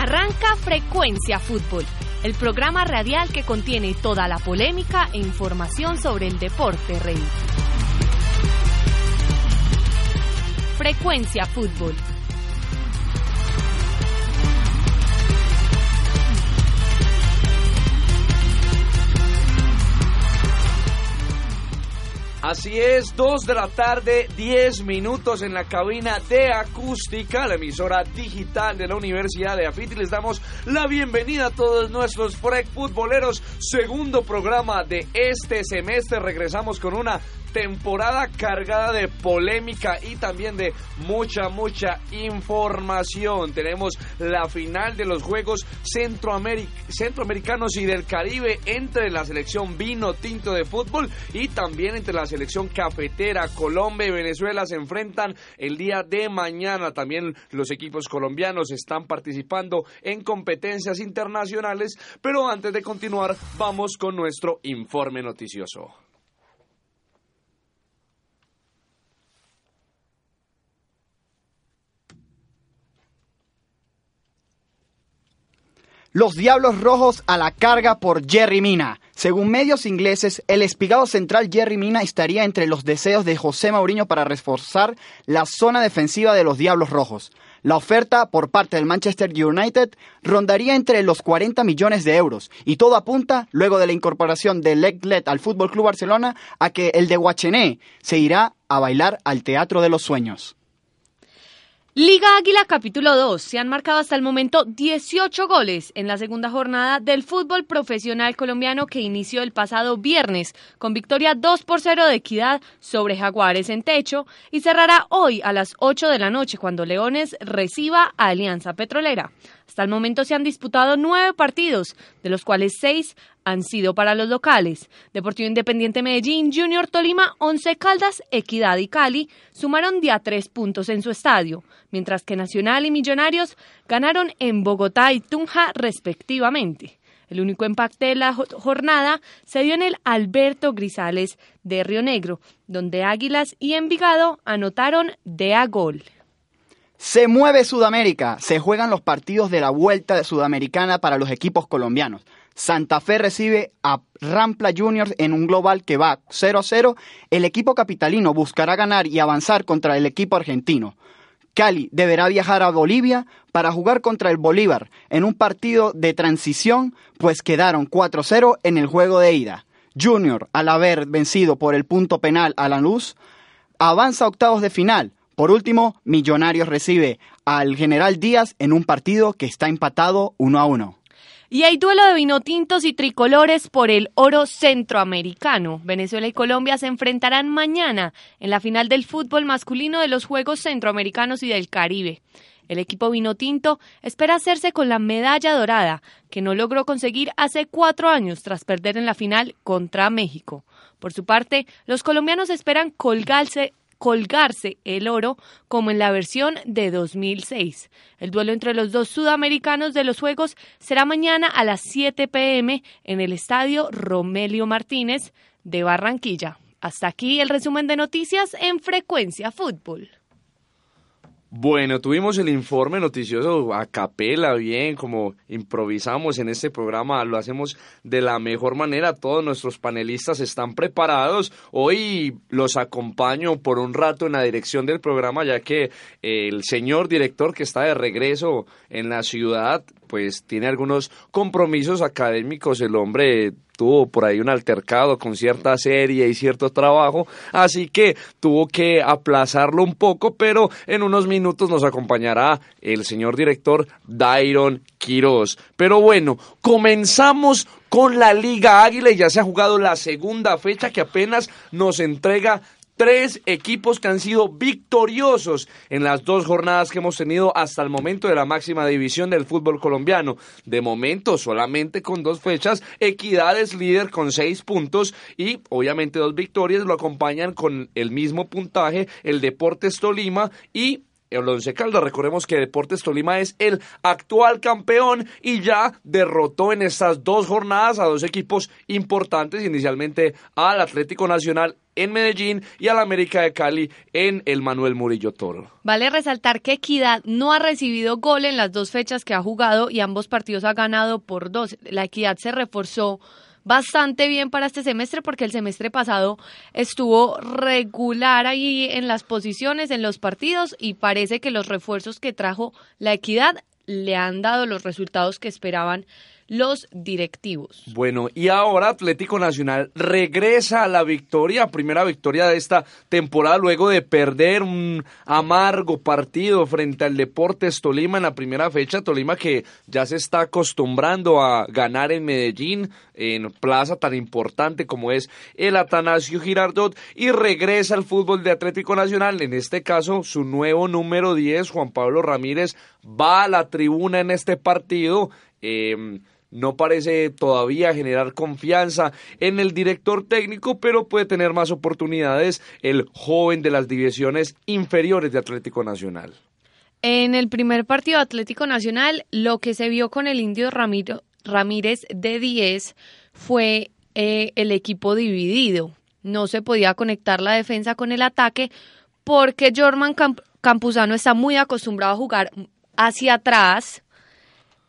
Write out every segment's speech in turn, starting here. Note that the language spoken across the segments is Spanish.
Arranca Frecuencia Fútbol, el programa radial que contiene toda la polémica e información sobre el deporte rey. Frecuencia Fútbol. Así es, 2 de la tarde, 10 minutos en la cabina de acústica, la emisora digital de la Universidad de Afit. Y les damos la bienvenida a todos nuestros Frec Futboleros, segundo programa de este semestre. Regresamos con una temporada cargada de polémica y también de mucha, mucha información. Tenemos la final de los Juegos Centroamericanos y del Caribe entre la selección vino tinto de fútbol y también entre la selección cafetera. Colombia y Venezuela se enfrentan el día de mañana. También los equipos colombianos están participando en competencias internacionales. Pero antes de continuar, vamos con nuestro informe noticioso. Los Diablos Rojos a la carga por Jerry Mina. Según medios ingleses, el espigado central Jerry Mina estaría entre los deseos de José Mourinho para reforzar la zona defensiva de los Diablos Rojos. La oferta por parte del Manchester United rondaría entre los 40 millones de euros y todo apunta, luego de la incorporación de Leglet al Fútbol Club Barcelona, a que el de Guachené se irá a bailar al Teatro de los Sueños. Liga Águila capítulo 2. Se han marcado hasta el momento 18 goles en la segunda jornada del fútbol profesional colombiano que inició el pasado viernes con victoria 2 por 0 de equidad sobre Jaguares en techo y cerrará hoy a las 8 de la noche cuando Leones reciba a Alianza Petrolera. Hasta el momento se han disputado nueve partidos, de los cuales seis han sido para los locales. Deportivo Independiente Medellín, Junior Tolima, Once Caldas, Equidad y Cali sumaron día tres puntos en su estadio, mientras que Nacional y Millonarios ganaron en Bogotá y Tunja respectivamente. El único empate de la jornada se dio en el Alberto Grisales de Río Negro, donde Águilas y Envigado anotaron de a gol. Se mueve Sudamérica, se juegan los partidos de la vuelta sudamericana para los equipos colombianos. Santa Fe recibe a Rampla Juniors en un global que va 0 a 0. El equipo capitalino buscará ganar y avanzar contra el equipo argentino. Cali deberá viajar a Bolivia para jugar contra el Bolívar en un partido de transición, pues quedaron 4-0 en el juego de ida. Junior, al haber vencido por el punto penal a la luz, avanza a octavos de final por último, Millonarios recibe al General Díaz en un partido que está empatado uno a uno. Y hay duelo de vinotintos y tricolores por el oro centroamericano. Venezuela y Colombia se enfrentarán mañana en la final del fútbol masculino de los Juegos Centroamericanos y del Caribe. El equipo vinotinto espera hacerse con la medalla dorada, que no logró conseguir hace cuatro años tras perder en la final contra México. Por su parte, los colombianos esperan colgarse colgarse el oro como en la versión de 2006. El duelo entre los dos sudamericanos de los Juegos será mañana a las 7 pm en el estadio Romelio Martínez de Barranquilla. Hasta aquí el resumen de noticias en Frecuencia Fútbol. Bueno, tuvimos el informe noticioso a capela, bien, como improvisamos en este programa, lo hacemos de la mejor manera, todos nuestros panelistas están preparados. Hoy los acompaño por un rato en la dirección del programa, ya que el señor director que está de regreso en la ciudad, pues tiene algunos compromisos académicos, el hombre tuvo por ahí un altercado con cierta serie y cierto trabajo, así que tuvo que aplazarlo un poco, pero en unos minutos nos acompañará el señor director Dairon Quiroz. Pero bueno, comenzamos con la Liga Águila y ya se ha jugado la segunda fecha que apenas nos entrega tres equipos que han sido victoriosos en las dos jornadas que hemos tenido hasta el momento de la máxima división del fútbol colombiano. De momento, solamente con dos fechas, Equidad es líder con seis puntos y obviamente dos victorias lo acompañan con el mismo puntaje el Deportes Tolima y el Once Caldas. Recordemos que Deportes Tolima es el actual campeón y ya derrotó en estas dos jornadas a dos equipos importantes, inicialmente al Atlético Nacional en Medellín y al América de Cali en el Manuel Murillo Toro. Vale resaltar que Equidad no ha recibido gol en las dos fechas que ha jugado y ambos partidos ha ganado por dos. La Equidad se reforzó bastante bien para este semestre porque el semestre pasado estuvo regular ahí en las posiciones, en los partidos y parece que los refuerzos que trajo la equidad le han dado los resultados que esperaban los directivos. Bueno, y ahora Atlético Nacional regresa a la victoria, primera victoria de esta temporada luego de perder un amargo partido frente al Deportes Tolima en la primera fecha, Tolima que ya se está acostumbrando a ganar en Medellín, en plaza tan importante como es el Atanasio Girardot y regresa al fútbol de Atlético Nacional, en este caso su nuevo número 10, Juan Pablo Ramírez, va a la tribuna en este partido. Eh, no parece todavía generar confianza en el director técnico, pero puede tener más oportunidades el joven de las divisiones inferiores de Atlético Nacional. En el primer partido de Atlético Nacional, lo que se vio con el indio Ramiro, Ramírez de 10 fue eh, el equipo dividido. No se podía conectar la defensa con el ataque porque Jorman Campuzano está muy acostumbrado a jugar hacia atrás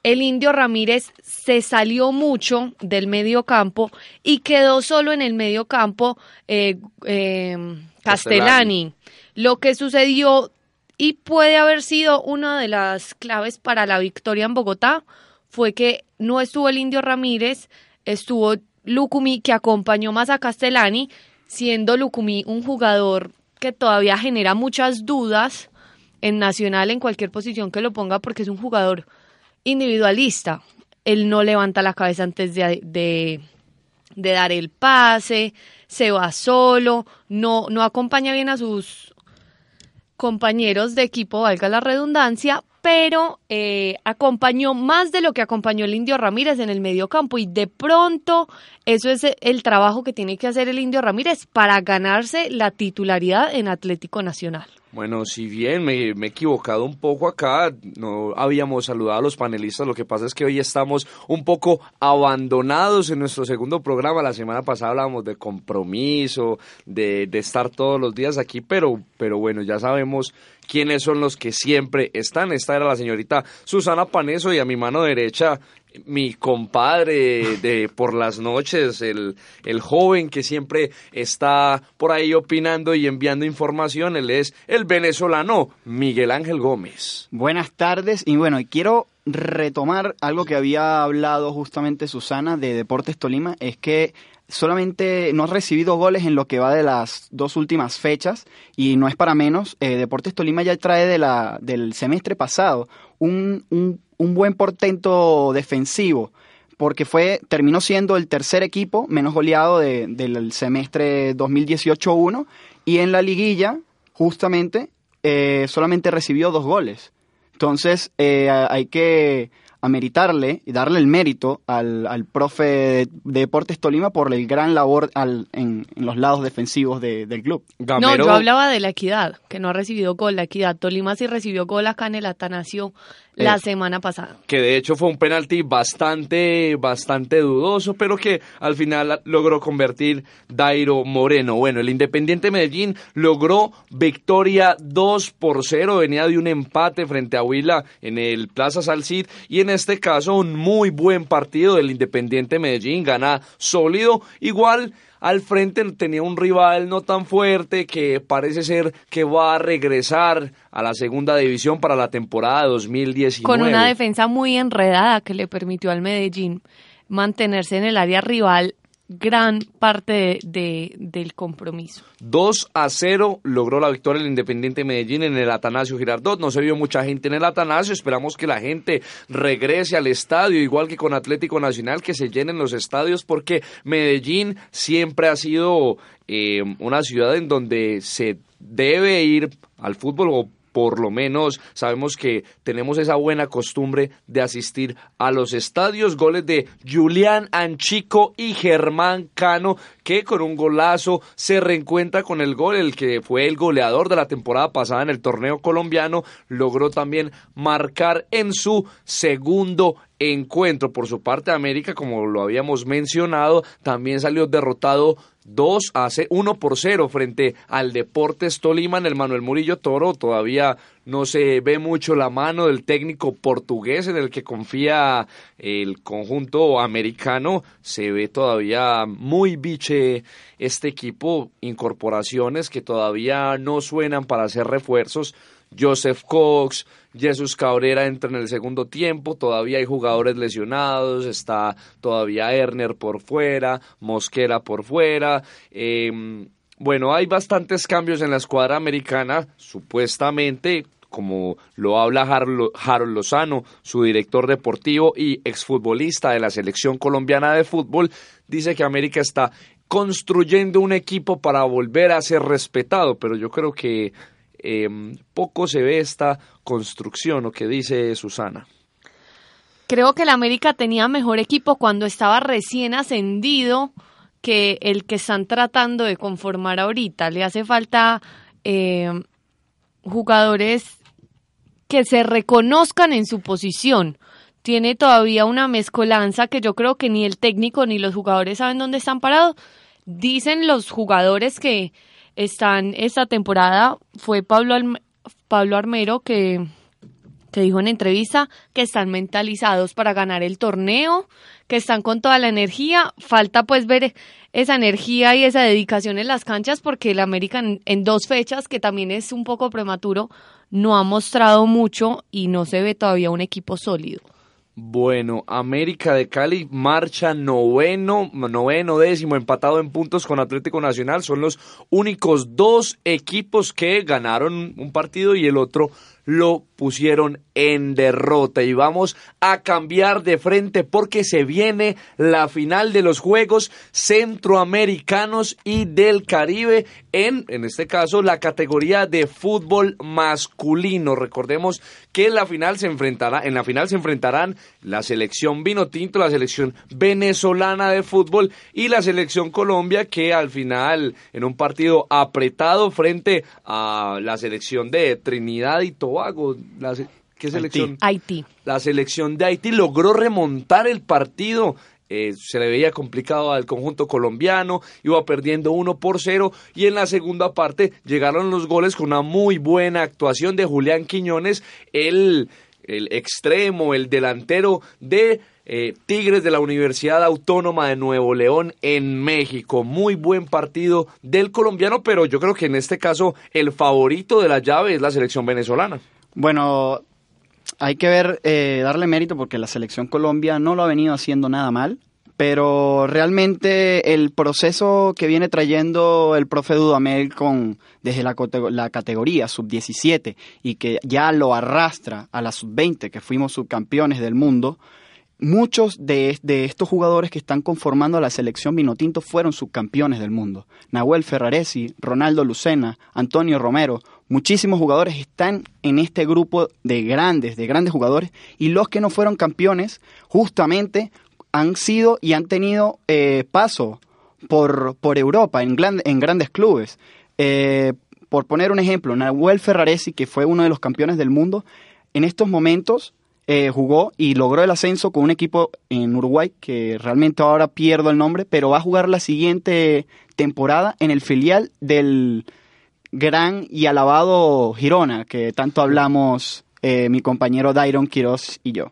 el indio Ramírez se salió mucho del medio campo y quedó solo en el medio campo eh, eh, Castellani. Lo que sucedió y puede haber sido una de las claves para la victoria en Bogotá fue que no estuvo el indio Ramírez, estuvo Lucumi que acompañó más a Castellani, siendo Lucumi un jugador que todavía genera muchas dudas en Nacional en cualquier posición que lo ponga porque es un jugador individualista. Él no levanta la cabeza antes de, de, dar el pase, se va solo, no, no acompaña bien a sus compañeros de equipo, valga la redundancia, pero eh, acompañó más de lo que acompañó el Indio Ramírez en el medio campo y de pronto eso es el trabajo que tiene que hacer el Indio Ramírez para ganarse la titularidad en Atlético Nacional. Bueno, si bien me, he equivocado un poco acá, no habíamos saludado a los panelistas, lo que pasa es que hoy estamos un poco abandonados en nuestro segundo programa. La semana pasada hablábamos de compromiso, de, de estar todos los días aquí, pero, pero bueno, ya sabemos quiénes son los que siempre están. Esta era la señorita Susana Paneso y a mi mano derecha mi compadre de por las noches, el, el joven que siempre está por ahí opinando y enviando información, él es el venezolano Miguel Ángel Gómez. Buenas tardes y bueno, quiero retomar algo que había hablado justamente Susana de Deportes Tolima, es que solamente no ha recibido goles en lo que va de las dos últimas fechas y no es para menos. Eh, Deportes Tolima ya trae de la, del semestre pasado un, un, un buen portento defensivo porque fue terminó siendo el tercer equipo menos goleado de, del semestre 2018-1 y en la liguilla justamente eh, solamente recibió dos goles. Entonces eh, hay que ameritarle y darle el mérito al, al profe de, Deportes Tolima por el gran labor al, en, los lados defensivos del club. No, yo hablaba de la equidad, que no ha recibido gol. La equidad, Tolima sí recibió gol acá en el Atanasio la eh, semana pasada. Que de hecho fue un penalti bastante, bastante dudoso, pero que al final logró convertir Dairo Moreno. Bueno, el Independiente Medellín logró victoria 2 por 0, venía de un empate frente a Huila en el Plaza Salcid y en este caso un muy buen partido del Independiente Medellín, gana sólido, igual al frente tenía un rival no tan fuerte que parece ser que va a regresar a la segunda división para la temporada 2019. Con una defensa muy enredada que le permitió al Medellín mantenerse en el área rival gran parte de, del compromiso. 2 a 0 logró la victoria el Independiente Medellín en el Atanasio Girardot. No se vio mucha gente en el Atanasio. Esperamos que la gente regrese al estadio, igual que con Atlético Nacional, que se llenen los estadios, porque Medellín siempre ha sido eh, una ciudad en donde se debe ir al fútbol o por lo menos sabemos que tenemos esa buena costumbre de asistir a los estadios. Goles de Julián Anchico y Germán Cano, que con un golazo se reencuentra con el gol, el que fue el goleador de la temporada pasada en el torneo colombiano, logró también marcar en su segundo encuentro. Por su parte, América, como lo habíamos mencionado, también salió derrotado 2 a 1 por 0 frente al Deportes Tolima en el Manuel Murillo Toro. Todavía no se ve mucho la mano del técnico portugués en el que confía el conjunto americano. Se ve todavía muy biche este equipo, incorporaciones que todavía no suenan para hacer refuerzos. Joseph Cox, Jesús Cabrera entra en el segundo tiempo, todavía hay jugadores lesionados, está todavía Erner por fuera, Mosquera por fuera. Em, bueno, hay bastantes cambios en la escuadra americana, supuestamente, como lo habla Harold Lozano, su director deportivo y exfutbolista de la selección colombiana de fútbol, dice que América está construyendo un equipo para volver a ser respetado, pero yo creo que Em, poco se ve esta construcción, ¿o qué dice Susana? Creo que el América tenía mejor equipo cuando estaba recién ascendido que el que están tratando de conformar ahorita. Le hace falta em, jugadores que se reconozcan en su posición. Tiene todavía una mezcolanza que yo creo que ni el técnico ni los jugadores saben dónde están parados. Dicen los jugadores que están esta temporada fue Pablo, Pablo Armero que, que dijo en entrevista que están mentalizados para ganar el torneo, que están con toda la energía. Falta pues ver esa energía y esa dedicación en las canchas porque el América en dos fechas, que también es un poco prematuro, no ha mostrado mucho y no se ve todavía un equipo sólido. Bueno, América de Cali marcha noveno, noveno décimo, empatado en puntos con Atlético Nacional. Son los únicos dos equipos que ganaron un partido y el otro lo pusieron en derrota. Y vamos a cambiar de frente porque se viene la final de los Juegos Centroamericanos y del Caribe en, en este caso, la categoría de fútbol masculino. Recordemos que en la final se enfrentará, en la final se enfrentarán la selección vino tinto, la selección venezolana de fútbol y la selección Colombia que al final en un partido apretado frente a la selección de Trinidad y Tobago, la, ¿qué selección? Haití. La selección de Haití logró remontar el partido eh, se le veía complicado al conjunto colombiano, iba perdiendo 1 por 0 y en la segunda parte llegaron los goles con una muy buena actuación de Julián Quiñones, el, el extremo, el delantero de eh, Tigres de la Universidad Autónoma de Nuevo León en México. Muy buen partido del colombiano, pero yo creo que en este caso el favorito de la llave es la selección venezolana. Bueno, hay que ver, eh, darle mérito porque la selección Colombia no lo ha venido haciendo nada mal, pero realmente el proceso que viene trayendo el profe Dudamel con, desde la, categoría sub-17 y que ya lo arrastra a la sub-20, que fuimos subcampeones del mundo, muchos de, de, estos jugadores que están conformando a la selección Vinotinto fueron subcampeones del mundo. Nahuel Ferraresi, Ronaldo Lucena, Antonio Romero, muchísimos jugadores están en este grupo de grandes, de grandes jugadores, y los que no fueron campeones justamente han sido y han tenido eh, paso por, por Europa, en, en grandes clubes. Eh, por poner un ejemplo, Nahuel Ferraresi, que fue uno de los campeones del mundo, en estos momentos eh, jugó y logró el ascenso con un equipo en Uruguay, que realmente ahora pierdo el nombre, pero va a jugar la siguiente temporada en el filial del, gran y alabado Girona, que tanto hablamos eh, mi compañero Dairon Quiroz y yo.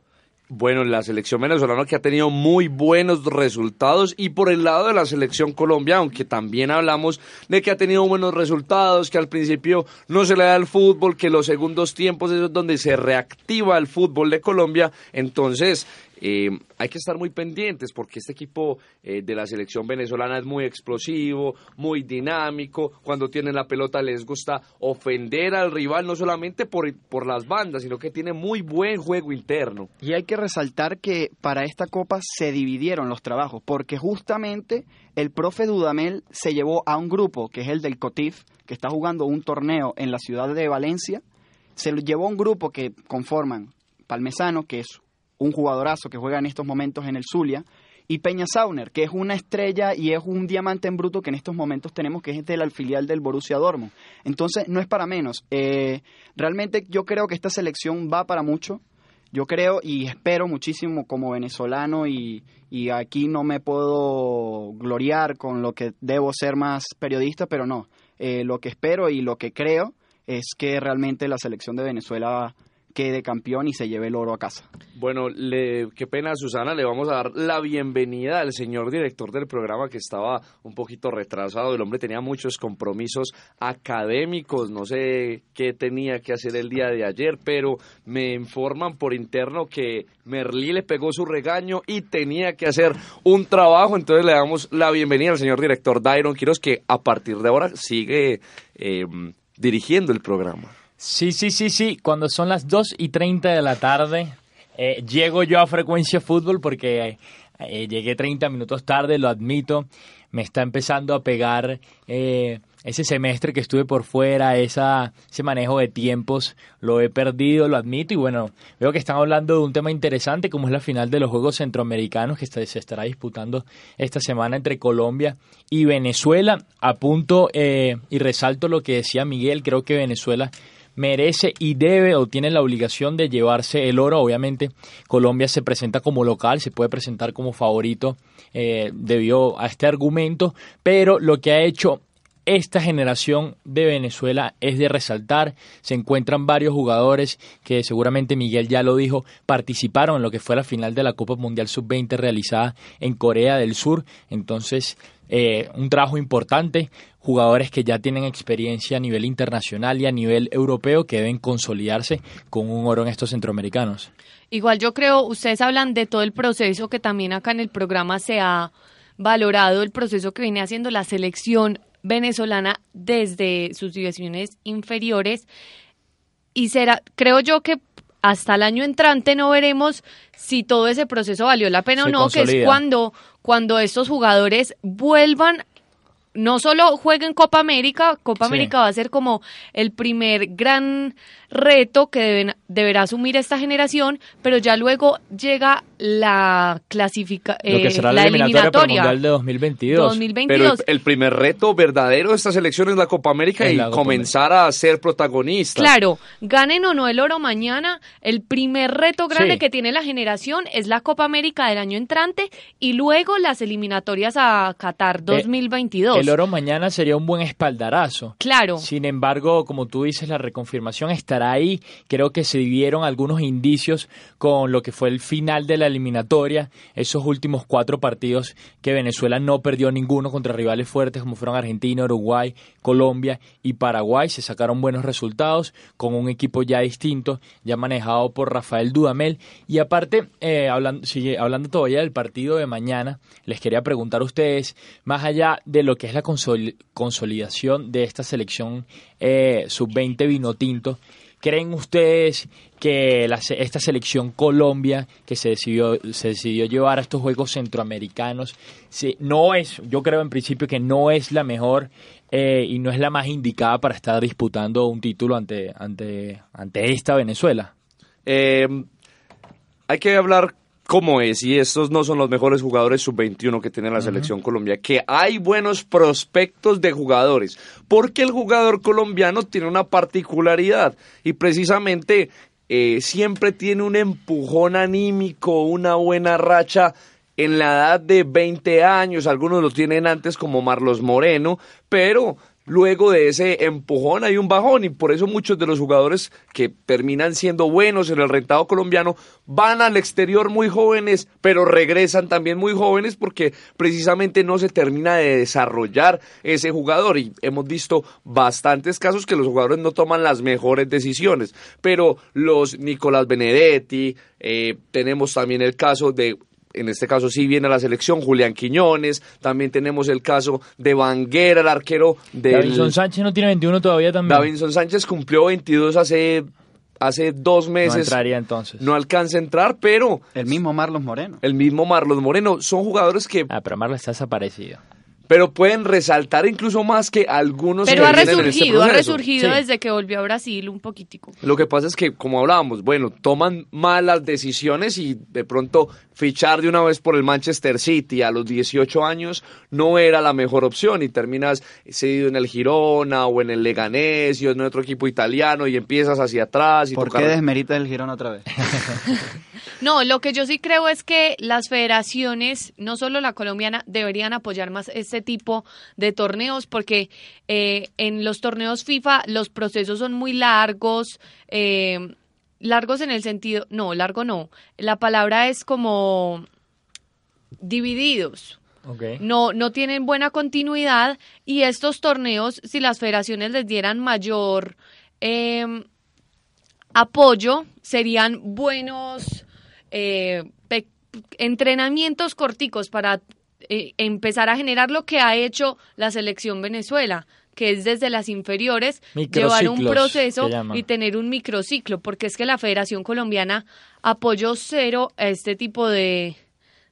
Bueno, la selección venezolana que ha tenido muy buenos resultados y por el lado de la selección Colombia, aunque también hablamos de que ha tenido buenos resultados, que al principio no se le da el fútbol, que los segundos tiempos es donde se reactiva el fútbol de Colombia, entonces eh, hay que estar muy pendientes porque este equipo eh, de la selección venezolana es muy explosivo, muy dinámico. Cuando tienen la pelota les gusta ofender al rival, no solamente por, por las bandas, sino que tiene muy buen juego interno. Y hay que resaltar que para esta copa se dividieron los trabajos, porque justamente el profe Dudamel se llevó a un grupo, que es el del COTIF, que está jugando un torneo en la ciudad de Valencia se lo llevó un grupo que conforman Palmesano, que es un jugadorazo que juega en estos momentos en el Zulia, y Peña Sauner, que es una estrella y es un diamante en bruto que en estos momentos tenemos, que es de la filial del Borussia Dortmund. Entonces, no es para menos. Eh, realmente yo creo que esta selección va para mucho. Yo creo y espero muchísimo como venezolano y, y aquí no me puedo gloriar con lo que debo ser más periodista, pero no. Eh, lo que espero y lo que creo es que realmente la selección de Venezuela quede campeón y se lleve el oro a casa. Bueno, le, qué pena Susana, le vamos a dar la bienvenida al señor director del programa que estaba un poquito retrasado, el hombre tenía muchos compromisos académicos, no sé qué tenía que hacer el día de ayer, pero me informan por interno que Merlí le pegó su regaño y tenía que hacer un trabajo, entonces le damos la bienvenida al señor director Dairon Quiros que a partir de ahora sigue eh, dirigiendo el programa. Sí, sí, sí, sí. Cuando son las 2 y 30 de la tarde, eh, llego yo a Frecuencia Fútbol porque eh, llegué 30 minutos tarde, lo admito. Me está empezando a pegar eh, ese semestre que estuve por fuera, esa, ese manejo de tiempos, lo he perdido, lo admito. Y bueno, veo que están hablando de un tema interesante como es la final de los Juegos Centroamericanos que se estará disputando esta semana entre Colombia y Venezuela. Apunto y resalto lo que decía Miguel, creo que Venezuela merece y debe o tiene la obligación de llevarse el oro. Obviamente Colombia se presenta como local, se puede presentar como favorito eh, debido a este argumento, pero lo que ha hecho esta generación de Venezuela es de resaltar. Se encuentran varios jugadores que seguramente Miguel ya lo dijo, participaron en lo que fue la final de la Copa Mundial Sub-20 realizada en Corea del Sur. Entonces, eh, un trabajo importante, jugadores que ya tienen experiencia a nivel internacional y a nivel europeo que deben consolidarse con un oro en estos centroamericanos. Igual yo creo, ustedes hablan de todo el proceso que también acá en el programa se ha valorado, el proceso que viene haciendo la selección venezolana desde sus divisiones inferiores y será, creo yo que hasta el año entrante no veremos si todo ese proceso valió la pena o no, que es cuando, cuando estos jugadores vuelvan no solo jueguen Copa América, Copa América va a ser como el primer gran reto que deben, deberá asumir esta generación, pero ya luego llega la clasifica, Lo que eh, será la la eliminatoria eliminatoria. mundial de 2022. 2022. Pero el, el primer reto verdadero de esta selección es la Copa América Es y Copa comenzar a ser protagonistas. Claro, ganen o no el oro mañana, el primer reto grande Sí. que tiene la generación es la Copa América del año entrante y luego las eliminatorias a Qatar 2022. El oro mañana sería un buen espaldarazo. Claro. Sin embargo, como tú dices, la reconfirmación ahí. Creo que se vieron algunos indicios con lo que fue el final de la eliminatoria, esos últimos cuatro partidos que Venezuela no perdió ninguno contra rivales fuertes como fueron Argentina, Uruguay, Colombia y Paraguay. Se sacaron buenos resultados con un equipo ya distinto, ya manejado por Rafael Dudamel. Y aparte, eh, hablando, sigue, hablando todavía del partido de mañana, les quería preguntar a ustedes, más allá de lo que es la consol- consolidación de esta selección eh, sub-20 vino tinto, ¿creen ustedes que esta selección Colombia que se decidió, llevar a estos Juegos Centroamericanos no es, yo creo en principio que no es la mejor eh, y no es la más indicada para estar disputando un título ante esta Venezuela? Eh, hay que hablar cómo es, y estos no son los mejores jugadores sub-21 que tiene la selección colombiana, que hay buenos prospectos de jugadores, porque el jugador colombiano tiene una particularidad, y precisamente eh, siempre tiene un empujón anímico, una buena racha en la edad de 20 años, algunos lo tienen antes como Marlos Moreno, pero luego de ese empujón hay un bajón y por eso muchos de los jugadores que terminan siendo buenos en el rentado colombiano van al exterior muy jóvenes, pero regresan también muy jóvenes porque precisamente no se termina de desarrollar ese jugador y hemos visto bastantes casos que los jugadores no toman las mejores decisiones, pero los Nicolás Benedetti, eh, tenemos también el caso de en este caso sí viene a la selección Julián Quiñones, también tenemos el caso de Vanguera, el arquero del Davinson Sánchez no tiene 21 todavía también. Davinson Sánchez cumplió 22 hace hace dos no meses. entraría entonces. No alcanza a entrar, pero El mismo Marlos Moreno. el mismo Marlos Moreno son jugadores que Ah, pero Marla está desaparecido. Pero pueden resaltar incluso más que algunos Pero que ha este resurgido, ha resurgido Sí. desde que volvió a Brasil un poquitico. Lo que pasa es que, como hablábamos, bueno, toman malas decisiones y de pronto fichar de una vez por el Manchester City a los 18 años no era la mejor opción y terminas cedido en el Girona o en el Leganés y en otro equipo italiano y empiezas hacia atrás. Y ¿Por tu qué desmeritas el Girón otra vez? No, lo que yo sí creo es que las federaciones, no solo la colombiana, deberían apoyar más este tipo de torneos porque eh, en los torneos FIFA los procesos son muy largos, eh, largos en el sentido, no, largo no, la palabra es como divididos. No, no tienen buena continuidad y estos torneos, si las federaciones les dieran mayor eh, apoyo, serían buenos eh, entrenamientos corticos para eh, empezar a generar lo que ha hecho la selección Venezuela que es desde las inferiores llevar un proceso y tener un microciclo, porque es que la Federación Colombiana apoyó cero a este tipo de,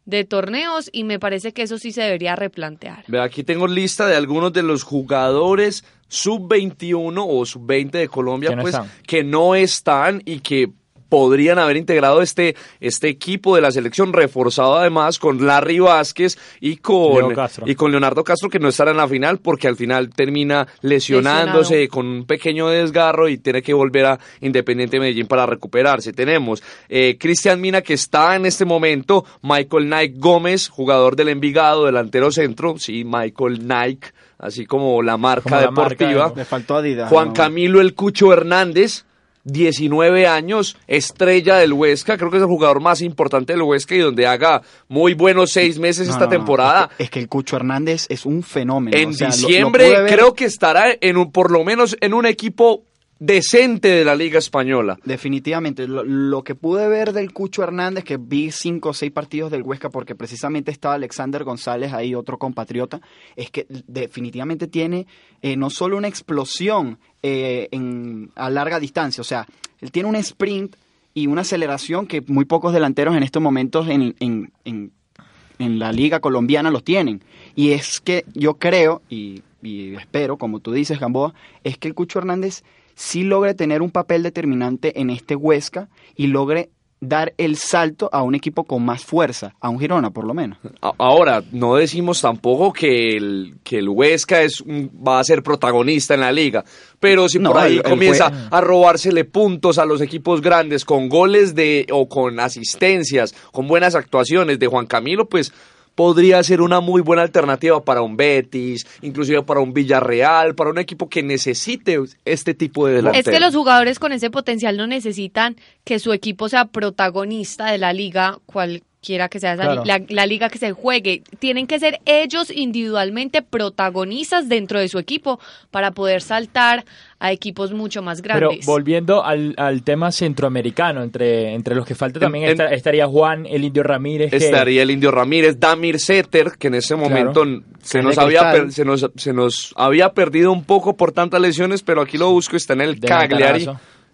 de torneos y me parece que eso sí se debería replantear. Ve, aquí tengo lista de algunos de los jugadores sub-21 o sub-20 de Colombia, Que no pues, están. que no están y que podrían haber integrado este, este equipo de la selección, reforzado además con Larry Vázquez y con, y con Leonardo Castro, que no estará en la final porque al final termina lesionándose Lesionado. con un pequeño desgarro y tiene que volver a Independiente Medellín para recuperarse. Tenemos eh, Cristian Mina, que está en este momento, Michael Nike Gómez, jugador del Envigado, delantero centro, sí, Michael Nike, así como la marca Como la marca, deportiva. ¿no? Le faltó Adidas. Juan ¿no? Camilo El Cucho Hernández, 19 años, estrella del Huesca, creo que es el jugador más importante del Huesca y donde haga muy buenos seis meses No, esta no, temporada. Es que, es que el Cucho Hernández es un fenómeno. En o sea, lo- lo diciembre creo que estará en un, por lo menos en un equipo decente de la Liga Española. Definitivamente, lo, lo que pude ver del Cucho Hernández, que vi cinco o seis partidos del Huesca, porque precisamente estaba Alexander González ahí, otro compatriota, es que definitivamente tiene eh, no solo una explosión eh, en, a larga distancia, o sea, él tiene un sprint y una aceleración que muy pocos delanteros en estos momentos en, en, en, en la liga colombiana los tienen. Y es que yo creo, y, y espero, como tú dices, Gamboa, es que el Cucho Hernández sí logre tener un papel determinante en este Huesca y logre dar el salto a un equipo con más fuerza, a un Girona por lo menos. Ahora, no decimos tampoco que el, que el Huesca es un- va a ser protagonista en la liga, pero si No, por ahí el- el comienza jue- a robársele puntos a los equipos grandes con goles de o con asistencias, con buenas actuaciones de Juan Camilo, pues podría ser una muy buena alternativa para un Betis, inclusive para un Villarreal, para un equipo que necesite este tipo de delantero. Es que los jugadores con ese potencial no necesitan que su equipo sea protagonista de la liga, cualquiera que sea esa Claro. la, la liga que se juegue. Tienen que ser ellos individualmente protagonistas dentro de su equipo para poder saltar a equipos mucho más Pero grandes. volviendo al, al tema centroamericano, entre, entre los que falta también En- esta- estaría Juan, el Indio Ramírez. que- Estaría el Indio Ramírez, Damir Setter, que en ese momento se nos, había per- se, nos, se nos había perdido un poco por tantas lesiones, pero aquí lo busco, está en el. Cagliari.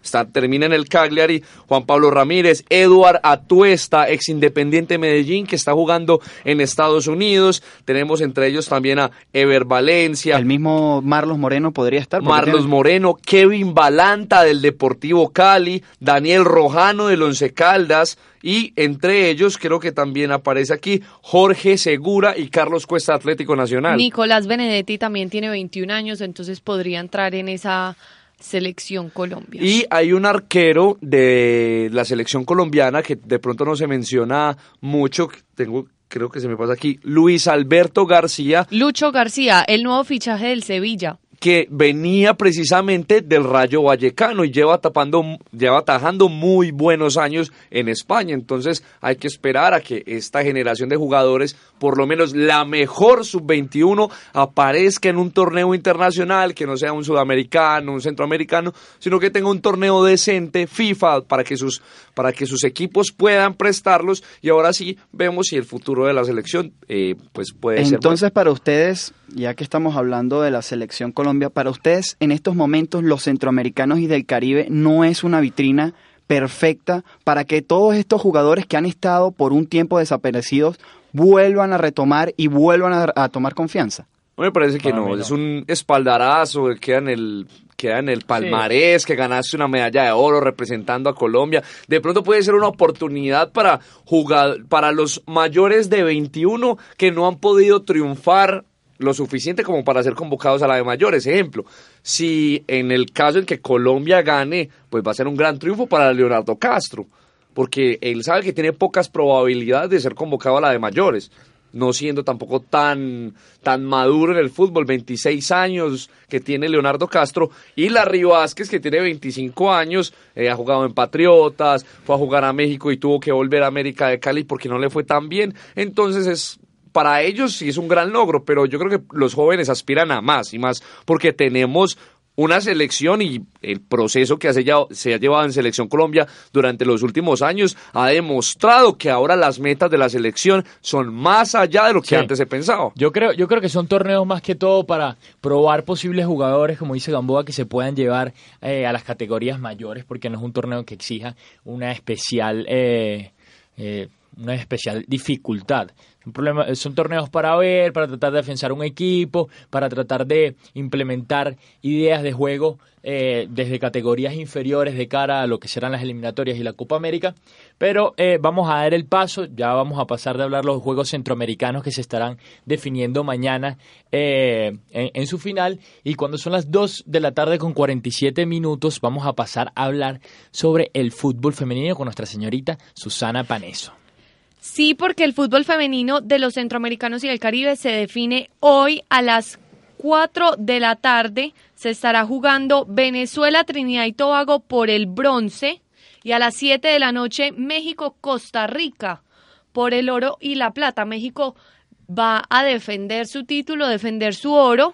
Está, termina en el Cagliari, Juan Pablo Ramírez, Eduard Atuesta, ex Independiente Medellín, que está jugando en Estados Unidos. Tenemos entre ellos también a Ever Valencia, El mismo Marlos Moreno podría estar. Marlos tiene- Moreno, Kevin Balanta del Deportivo Cali, Daniel Rojano del Once Caldas y entre ellos creo que también aparece aquí Jorge Segura y Carlos Cuesta Atlético Nacional. Nicolás Benedetti también tiene 21 años, entonces podría entrar en esa selección Colombia. Y hay un arquero de la selección colombiana que de pronto no se menciona mucho, tengo creo que se me pasa aquí, Luis Alberto García, Lucho García, el nuevo fichaje del Sevilla. Que venía precisamente del Rayo Vallecano y lleva tapando, lleva atajando muy buenos años en España. Entonces hay que esperar a que esta generación de jugadores, por lo menos la mejor sub-21, aparezca en un torneo internacional, que no sea un sudamericano, un centroamericano, sino que tenga un torneo decente FIFA para que sus, para que sus equipos puedan prestarlos y ahora sí vemos si el futuro de la selección eh, pues puede ser bueno. Entonces, para ustedes, ya que estamos hablando de la selección Colombia, para ustedes en estos momentos los centroamericanos y del Caribe no es una vitrina perfecta para que todos estos jugadores que han estado por un tiempo desaparecidos vuelvan a retomar y vuelvan a, a tomar confianza. me parece que no, es un espaldarazo, queda en el queda en el palmarés, que ganaste una medalla de oro representando a Colombia. De pronto puede ser una oportunidad para jugar para los mayores de 21 que no han podido triunfar lo suficiente como para ser convocados a la de mayores. Ejemplo, si en el caso en que Colombia gane, pues va a ser un gran triunfo para Leonardo Castro, porque él sabe que tiene pocas probabilidades de ser convocado a la de mayores no siendo tampoco tan, tan maduro en el fútbol, 26 años que tiene Leonardo Castro, y Larry Vázquez, que tiene 25 años, eh, ha jugado en Patriotas, fue a jugar a México y tuvo que volver a América de Cali porque no le fue tan bien, entonces es para ellos sí es un gran logro, pero yo creo que los jóvenes aspiran a más y más porque tenemos una selección y el proceso que se ha, llevado en Selección Colombia durante los últimos años ha demostrado que ahora las metas de la selección son más allá de lo que Sí. antes se pensaba. Yo creo, yo creo que son torneos más que todo para probar posibles jugadores, como dice Gamboa, que se puedan llevar eh, a las categorías mayores, porque no es un torneo que exija una especial, eh, eh, una especial dificultad. Un problema, son torneos para ver, para tratar de afianzar un equipo, para tratar de implementar ideas de juego eh, desde categorías inferiores de cara a lo que serán las eliminatorias y la Copa América. Pero eh, vamos a dar el paso, ya vamos a pasar de hablar los juegos centroamericanos que se estarán definiendo mañana eh, en, en su final. Y cuando son las 2 de la tarde con 47 minutos, vamos a pasar a hablar sobre el fútbol femenino con nuestra señorita Susana Paneso. Sí, porque el fútbol femenino de los centroamericanos y del Caribe se define hoy a las 4 de la tarde. Se estará jugando Venezuela, Trinidad y Tobago por el bronce. Y a las 7 de la noche, México, Costa Rica por el oro y la plata. México va a defender su título, defender su oro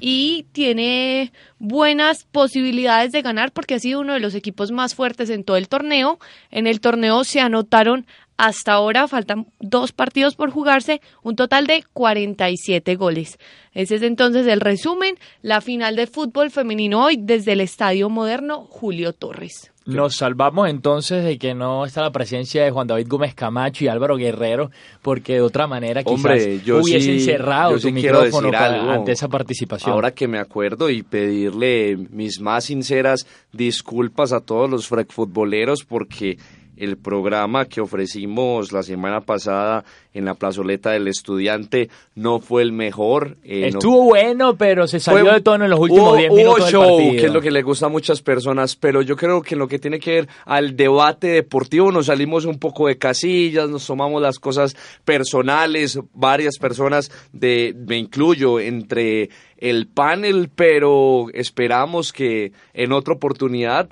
y tiene buenas posibilidades de ganar porque ha sido uno de los equipos más fuertes en todo el torneo. En el torneo se anotaron hasta ahora, faltan dos partidos por jugarse, un total de 47 goles. Ese es entonces el resumen, la final de fútbol femenino hoy desde el Estadio Moderno Julio Torres. Nos salvamos entonces de que no está la presencia de Juan David Gómez Camacho y Álvaro Guerrero, porque de otra manera quizás Hombre, yo hubiesen sí- cerrado yo su sí micrófono decir pa- algo. ante esa participación. Ahora que me acuerdo y pedirle mis más sinceras disculpas a todos los futboleros porque el programa que ofrecimos la semana pasada en la plazoleta del estudiante no fue el mejor. eh, no- Estuvo bueno, pero se salió fue- de tono en los últimos hubo- 10 hubo minutos del show, que es lo que le gusta a muchas personas, pero yo creo que en lo que tiene que ver al debate deportivo nos salimos un poco de casillas, nos tomamos las cosas personales, varias personas de me incluyo entre el panel, pero esperamos que en otra oportunidad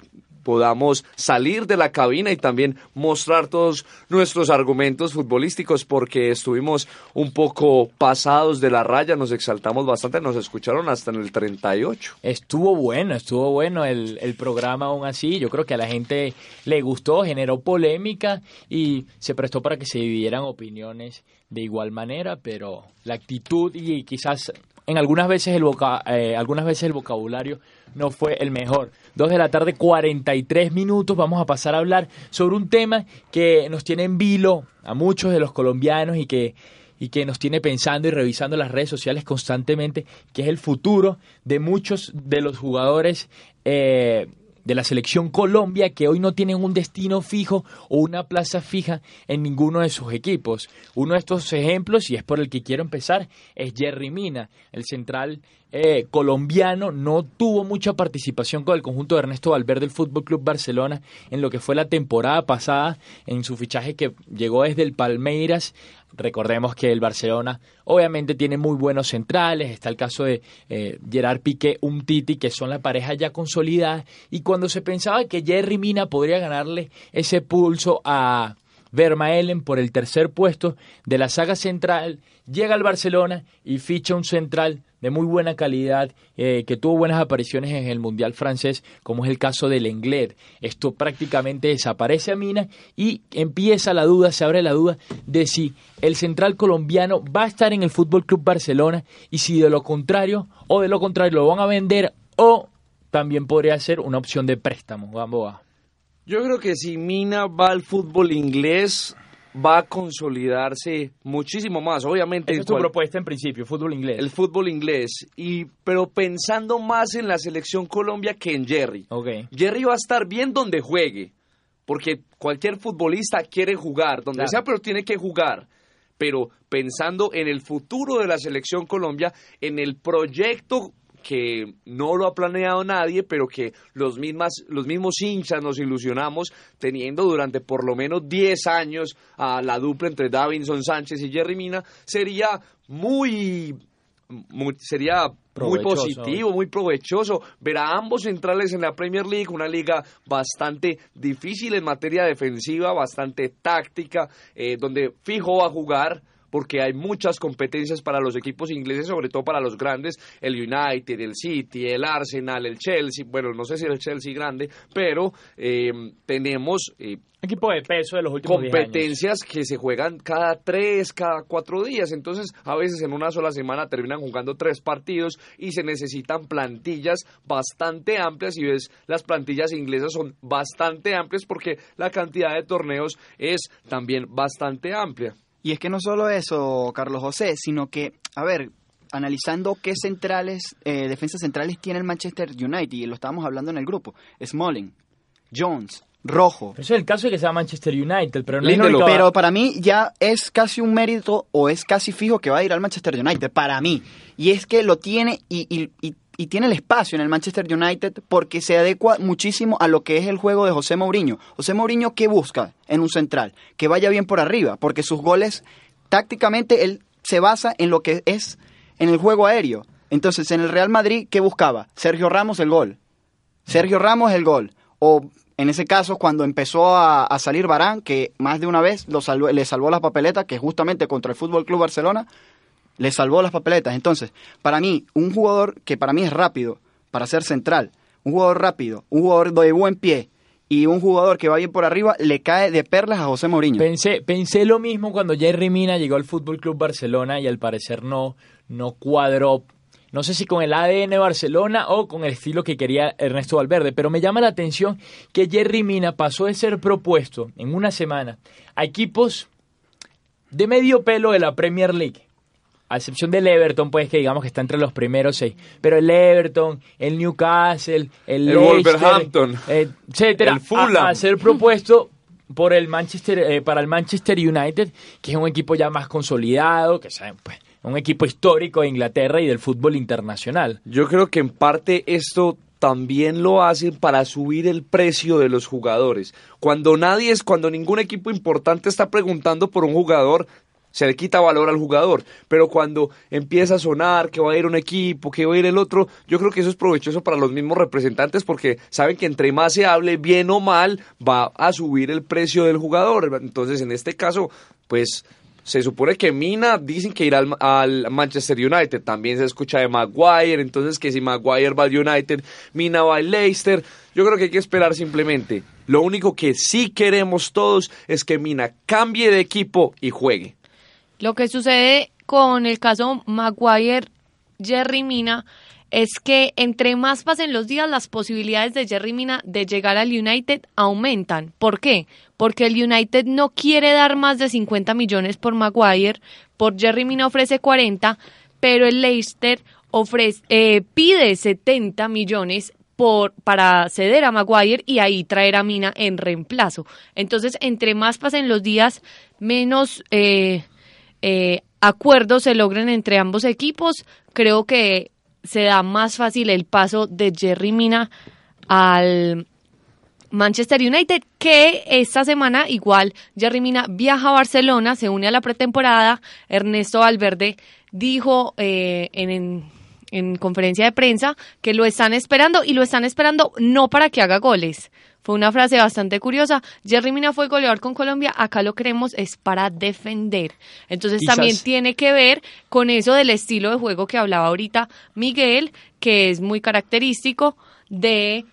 podamos salir de la cabina y también mostrar todos nuestros argumentos futbolísticos porque estuvimos un poco pasados de la raya, nos exaltamos bastante, nos escucharon hasta en el 38. Estuvo bueno, estuvo bueno el, el programa aún así. Yo creo que a la gente le gustó, generó polémica y se prestó para que se dividieran opiniones de igual manera, pero la actitud y quizás en algunas veces el voca- eh, algunas veces el vocabulario no fue el mejor. Dos de la tarde, 43 minutos. Vamos a pasar a hablar sobre un tema que nos tiene en vilo a muchos de los colombianos y que y que nos tiene pensando y revisando las redes sociales constantemente, que es el futuro de muchos de los jugadores eh, de la selección Colombia que hoy no tienen un destino fijo o una plaza fija en ninguno de sus equipos. Uno de estos ejemplos, y es por el que quiero empezar, es Jerry Mina, el central eh, colombiano, no tuvo mucha participación con el conjunto de Ernesto Valverde del Fútbol Club Barcelona en lo que fue la temporada pasada, en su fichaje que llegó desde el Palmeiras Recordemos que el Barcelona obviamente tiene muy buenos centrales, está el caso de eh, Gerard Piqué, Umtiti, que son la pareja ya consolidada, y cuando se pensaba que Jerry Mina podría ganarle ese pulso a Vermaelen por el tercer puesto de la saga central, llega al Barcelona y ficha un central de muy buena calidad, eh, que tuvo buenas apariciones en el Mundial francés, como es el caso del Lenglet. Esto prácticamente desaparece a Mina y empieza la duda, se abre la duda de si el central colombiano va a estar en el Fútbol Club Barcelona y si de lo contrario, o de lo contrario, lo van a vender o también podría ser una opción de préstamo. Gamboa. Yo creo que si Mina va al fútbol inglés, va a consolidarse muchísimo más, obviamente. Esa es tu propuesta en principio, fútbol inglés. El fútbol inglés, y pero pensando más en la selección Colombia que en Jerry. Okay. Jerry va a estar bien donde juegue, porque cualquier futbolista quiere jugar, donde sea, pero tiene que jugar. Pero pensando en el futuro de la selección Colombia, en el proyecto que no lo ha planeado nadie, pero que los, mismas, los mismos hinchas nos ilusionamos teniendo durante por lo menos 10 años a la dupla entre Davinson Sánchez y Jerry Mina, sería muy, sería muy positivo, muy provechoso ver a ambos centrales en la Premier League, una liga bastante difícil en materia defensiva, bastante táctica, eh, donde fijo va a jugar porque hay muchas competencias para los equipos ingleses, sobre todo para los grandes, el United, el City, el Arsenal, el Chelsea, bueno, no sé si el Chelsea grande, pero eh, tenemos... Eh, equipo de peso de los últimos competencias que se juegan cada tres, cada cuatro días. Entonces, a veces en una sola semana terminan jugando tres partidos y se necesitan plantillas bastante amplias. Y ves, las plantillas inglesas son bastante amplias porque la cantidad de torneos es también bastante amplia. Y es que no solo eso, Carlos José, sino que, a ver, analizando qué centrales, eh, defensas centrales tiene el Manchester United, y lo estábamos hablando en el grupo, Smalling, Jones, Rojo. Eso es el caso de que sea Manchester United, pero no Pero para mí ya es casi un mérito o es casi fijo que va a ir al Manchester United, para mí. Y es que lo tiene y, y, y y tiene el espacio en el Manchester United porque se adecua muchísimo a lo que es el juego de José Mourinho. José Mourinho, ¿qué busca en un central? Que vaya bien por arriba, porque sus goles, tácticamente, él se basa en lo que es en el juego aéreo. Entonces, en el Real Madrid, ¿qué buscaba? Sergio Ramos el gol. Sergio Ramos el gol. O en ese caso, cuando empezó a, salir Barán, que más de una vez lo le salvó las papeletas, que justamente contra el Fútbol Club Barcelona, le salvó las papeletas. Entonces, para mí, un jugador que para mí es rápido, para ser central, un jugador rápido, un jugador de buen pie y un jugador que va bien por arriba, le cae de perlas a José Mourinho. Pensé, pensé lo mismo cuando Jerry Mina llegó al Fútbol Club Barcelona y al parecer no, no cuadró. No sé si con el ADN Barcelona o con el estilo que quería Ernesto Valverde, pero me llama la atención que Jerry Mina pasó de ser propuesto en una semana a equipos de medio pelo de la Premier League a excepción del Everton, pues que digamos que está entre los primeros seis, pero el Everton, el Newcastle, el, el Wolverhampton, etcétera, el Fulham. A, ser propuesto por el Manchester, eh, para el Manchester United, que es un equipo ya más consolidado, que saben, pues, un equipo histórico de Inglaterra y del fútbol internacional. Yo creo que en parte esto también lo hacen para subir el precio de los jugadores. Cuando nadie es, cuando ningún equipo importante está preguntando por un jugador, se le quita valor al jugador, pero cuando empieza a sonar que va a ir un equipo, que va a ir el otro, yo creo que eso es provechoso para los mismos representantes porque saben que entre más se hable, bien o mal, va a subir el precio del jugador. Entonces, en este caso, pues se supone que Mina dicen que irá al, Manchester United, también se escucha de Maguire, entonces que si Maguire va al United, Mina va al Leicester, yo creo que hay que esperar simplemente. Lo único que sí queremos todos es que Mina cambie de equipo y juegue. Lo que sucede con el caso Maguire Jerry Mina es que entre más pasen los días, las posibilidades de Jerry Mina de llegar al United aumentan. ¿Por qué? Porque el United no quiere dar más de 50 millones por Maguire, por Jerry Mina ofrece 40, pero el Leicester ofrece, eh, pide 70 millones por, para ceder a Maguire y ahí traer a Mina en reemplazo. Entonces, entre más pasen los días, menos... Eh, eh, acuerdos se logren entre ambos equipos, creo que se da más fácil el paso de Jerry Mina al Manchester United, que esta semana igual Jerry Mina viaja a Barcelona, se une a la pretemporada. Ernesto Valverde dijo eh, en, en conferencia de prensa que lo están esperando y lo están esperando no para que haga goles, fue una frase bastante curiosa. Jerry Mina fue goleador con Colombia, acá lo queremos es para defender. Entonces también tiene que ver con eso del estilo de juego que hablaba ahorita Miguel, que es muy característico de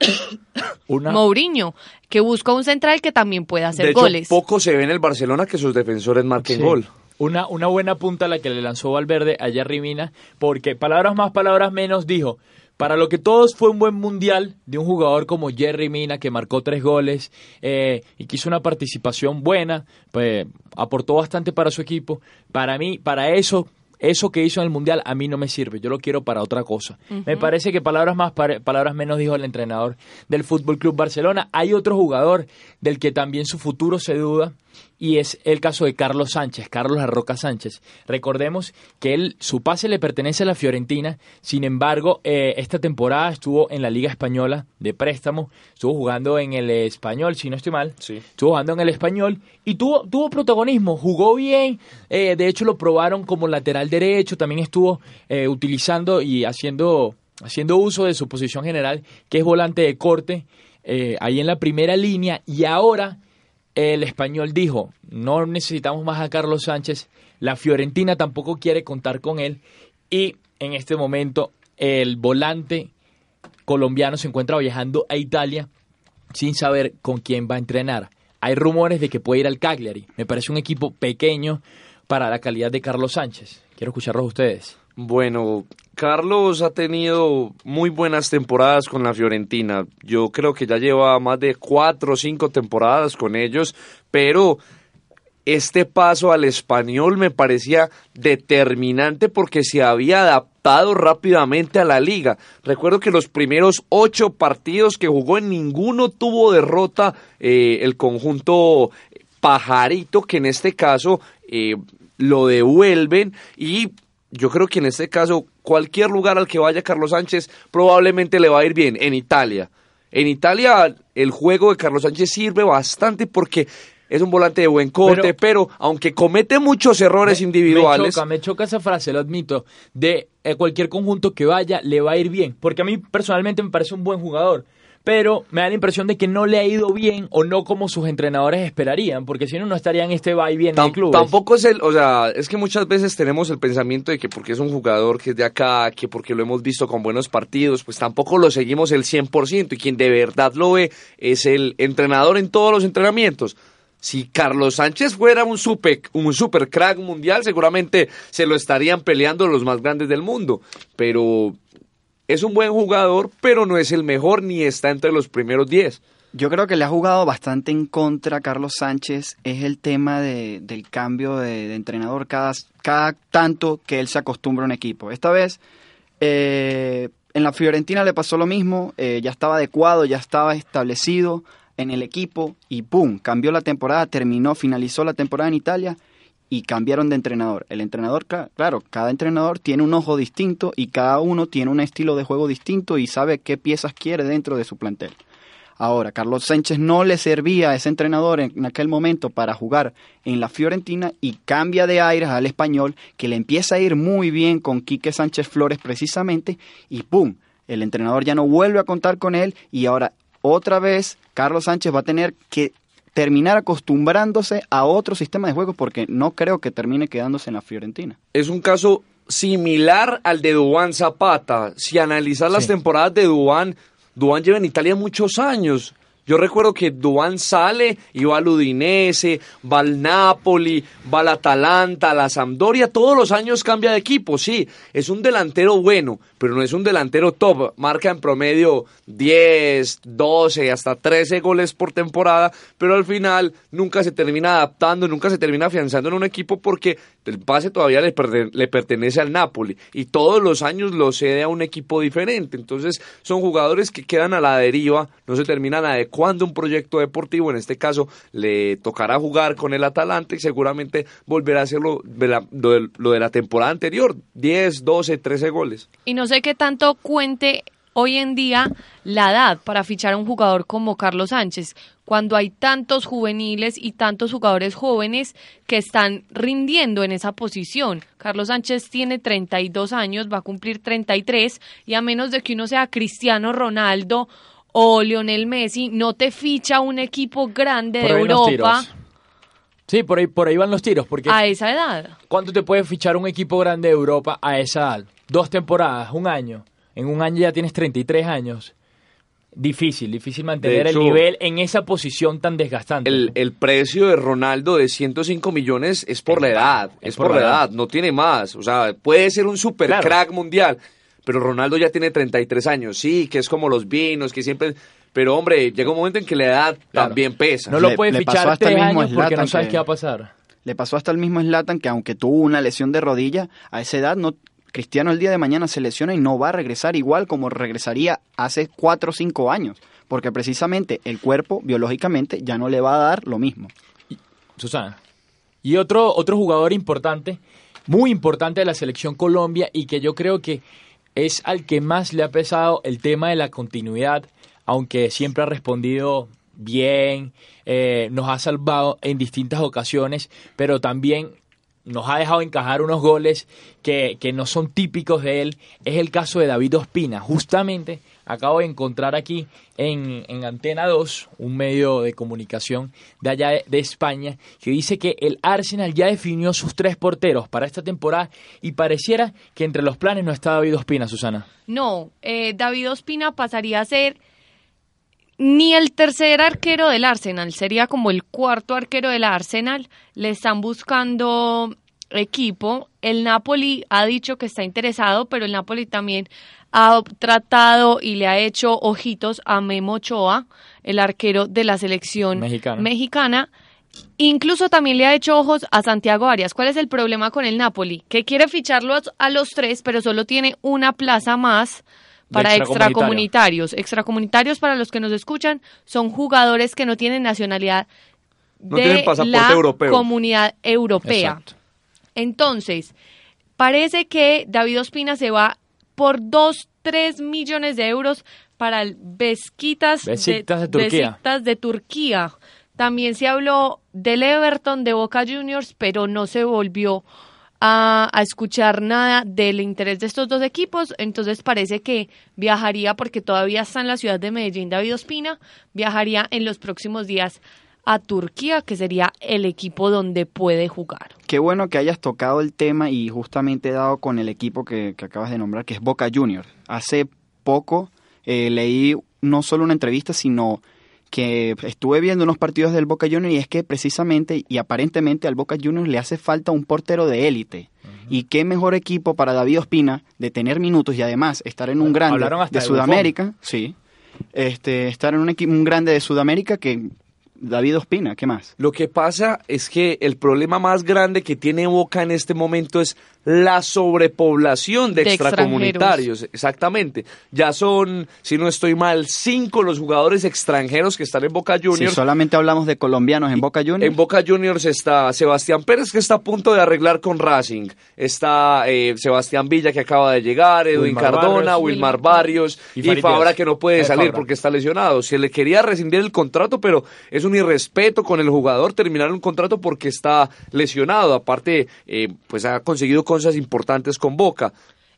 Mourinho, que busca un central que también pueda hacer de goles. Poco se ve en el Barcelona que sus defensores marquen gol. Una, una buena punta la que le lanzó Valverde a Jerry Mina, porque palabras más, palabras menos dijo, para lo que todos fue un buen mundial de un jugador como Jerry Mina que marcó tres goles eh, y que hizo una participación buena, pues aportó bastante para su equipo. Para mí, para eso eso que hizo en el Mundial a mí no me sirve, yo lo quiero para otra cosa. Me parece que palabras más, palabras menos dijo el entrenador del Fútbol Club Barcelona. Hay otro jugador del que también su futuro se duda y es el caso de Carlos Sánchez, Carlos Arroca Sánchez. Recordemos que él, su pase le pertenece a la Fiorentina, sin embargo, eh, esta temporada estuvo en la Liga Española de préstamo, estuvo jugando en el Español, si no estoy mal, Sí. estuvo jugando en el Español y tuvo, tuvo protagonismo, jugó bien, eh, de hecho lo probaron como lateral derecho, también estuvo eh, utilizando y haciendo, haciendo uso de su posición general, que es volante de corte, eh, ahí en la primera línea, y ahora el español dijo, no necesitamos más a Carlos Sánchez, la Fiorentina tampoco quiere contar con él y en este momento el volante colombiano se encuentra viajando a Italia sin saber con quién va a entrenar. Hay rumores de que puede ir al Cagliari. Me parece un equipo pequeño para la calidad de Carlos Sánchez. Quiero escucharlos ustedes. Bueno, Carlos ha tenido muy buenas temporadas con la Fiorentina. Yo creo que ya lleva más de cuatro o cinco temporadas con ellos, pero este paso al español me parecía determinante porque se había adaptado rápidamente a la liga. Recuerdo que los primeros ocho partidos que jugó en ninguno tuvo derrota eh, el conjunto pajarito, que en este caso eh, lo devuelven y yo creo que en este caso cualquier lugar al que vaya Carlos Sánchez probablemente le va a ir bien en Italia. En Italia el juego de Carlos Sánchez sirve bastante porque es un volante de buen corte, pero, aunque comete muchos errores individuales, Me choca, me choca esa frase, lo admito. De eh, cualquier conjunto que vaya, le va a ir bien. Porque a mí personalmente me parece un buen jugador. Pero me da la impresión de que no le ha ido bien o no como sus entrenadores esperarían. Porque si no, no estaría en este va y viene Tam- del club. Tampoco es el, o sea, es que muchas veces tenemos el pensamiento de que porque es un jugador que es de acá, que porque lo hemos visto con buenos partidos, pues tampoco lo seguimos el 100% y quien de verdad lo ve es el entrenador en todos los entrenamientos. Si Carlos Sánchez fuera un super, un super crack mundial, seguramente se lo estarían peleando los más grandes del mundo. Pero es un buen jugador, pero no es el mejor ni está entre los primeros 10. Yo creo que le ha jugado bastante en contra a Carlos Sánchez es el tema de- del cambio de, entrenador cada, cada tanto que él se acostumbra a un equipo. Esta vez eh, en la Fiorentina le pasó lo mismo, eh, ya estaba adecuado, ya estaba establecido en el equipo y ¡pum! cambió la temporada, terminó, finalizó la temporada en Italia y cambiaron de entrenador. El entrenador, cla- claro, cada entrenador tiene un ojo distinto y cada uno tiene un estilo de juego distinto y sabe qué piezas quiere dentro de su plantel. Ahora, Carlos Sánchez no le servía a ese entrenador en, en aquel momento para jugar en la Fiorentina y cambia de aires al español, que le empieza a ir muy bien con Quique Sánchez Flores precisamente, y ¡pum! El entrenador ya no vuelve a contar con él y ahora otra vez Carlos Sánchez va a tener que terminar acostumbrándose a otro sistema de juego porque no creo que termine quedándose en la Fiorentina. es un caso similar al de Dubán Zapata. Si analizas las temporadas de Dubán, Dubán lleva en Italia muchos años. Yo recuerdo que Dubán sale y va al Udinese, va al Napoli, va al Atalanta, a la Sampdoria, todos los años cambia de equipo, sí, es un delantero bueno, pero no es un delantero top, marca en promedio 10, 12, hasta 13 goles por temporada, pero al final nunca se termina adaptando, nunca se termina afianzando en un equipo porque el pase todavía le, le pertenece al Napoli y todos los años lo cede a un equipo diferente, entonces son jugadores que quedan a la deriva, no se terminan adecuando a un proyecto deportivo, en este caso le tocará jugar con el Atalanta y seguramente volverá a hacerlo lo de, lo de la temporada anterior, 10, 12, 13 goles. Y no sé qué tanto cuente hoy en día la edad para fichar a un jugador como Carlos Sánchez, cuando hay tantos juveniles y tantos jugadores jóvenes que están rindiendo en esa posición. Carlos Sánchez tiene 32 años, va a cumplir 33 y a menos de que uno sea Cristiano Ronaldo o Lionel Messi, no te ficha un equipo grande de Europa. Sí, por ahí, por ahí van los tiros. Porque a esa edad. ¿cuánto te puede fichar un equipo grande de Europa a esa edad? Dos temporadas, un año. En un año ya tienes 33 años. Difícil, difícil mantener hecho, el nivel en esa posición tan desgastante. El, el precio de Ronaldo de 105 millones es por la edad, es, por, la edad. no tiene más. O sea, puede ser un super Claro. crack mundial, pero Ronaldo ya tiene 33 años, sí, que es como los vinos, que siempre... Pero hombre, llega un momento en que la edad Claro. también pesa. No lo puede fichar hasta el tres mismo años porque no sabes que- qué va a pasar. Le pasó hasta el mismo Zlatan que aunque tuvo una lesión de rodilla, a esa edad no Cristiano el día de mañana se lesiona y no va a regresar igual como regresaría hace 4 o 5 años, porque precisamente el cuerpo biológicamente ya no le va a dar lo mismo. Susana. Y otro, otro jugador importante, muy importante de la selección Colombia y que yo creo que es al que más le ha pesado el tema de la continuidad, aunque siempre ha respondido bien, eh, nos ha salvado en distintas ocasiones, pero también nos ha dejado encajar unos goles que, que no son típicos de él. Es el caso de David Ospina. Justamente acabo de encontrar aquí en, en Antena 2, un medio de comunicación de allá de, de España, que dice que el Arsenal ya definió sus tres porteros para esta temporada y pareciera que entre los planes no está David Ospina, Susana. No, eh, David Ospina pasaría a ser ni el tercer arquero del Arsenal, sería como el cuarto arquero del Arsenal. Le están buscando equipo. El Napoli ha dicho que está interesado, pero el Napoli también ha tratado y le ha hecho ojitos a Memo Ochoa, el arquero de la selección Mexicana. mexicana. Incluso también le ha hecho ojos a Santiago Arias. ¿Cuál es el problema con el Napoli? Que quiere ficharlo a- a los tres, pero solo tiene una plaza más para extracomunitario. extracomunitarios. Extracomunitarios, para los que nos escuchan, son jugadores que no tienen nacionalidad No de tienen pasaporte la europeo. comunidad europea. Exacto. Entonces, parece que David Ospina se va por 2, 3 millones de euros para el Besiktas, de Turquía. Besiktas de Turquía. También se habló del Everton de Boca Juniors, pero no se volvió a, escuchar nada del interés de estos dos equipos. Entonces parece que viajaría, porque todavía está en la ciudad de Medellín David Ospina, viajaría en los próximos días a Turquía, que sería el equipo donde puede jugar. Qué bueno que hayas tocado el tema y justamente dado con el equipo que, que acabas de nombrar, que es Boca Juniors. Hace poco eh, leí no solo una entrevista, sino que estuve viendo unos partidos del Boca Juniors y es que precisamente y aparentemente al Boca Juniors le hace falta un portero de élite. Y qué mejor equipo para David Ospina de tener minutos y además estar en un grande de de Sudamérica, sí. Este, estar en un equipo un grande de Sudamérica que David Ospina, ¿qué más? Lo que pasa es que el problema más grande que tiene Boca en este momento es la sobrepoblación de, De extracomunitarios. Exactamente. Ya son, si no estoy mal, cinco los jugadores extranjeros que están en Boca Si Juniors. solamente hablamos de colombianos en Boca Juniors. En Boca Juniors está Sebastián Pérez, que está a punto de arreglar con Racing. Está eh, Sebastián Villa, que acaba de llegar, Edwin Wilmar Cardona, Barrios. Wilmar Barrios Y Fabra, que no puede Eh, salir Fabra. porque está lesionado. Se le quería rescindir el contrato, pero es un irrespeto con el jugador terminar un contrato porque está lesionado. Aparte, eh, pues ha conseguido cosas importantes con Boca.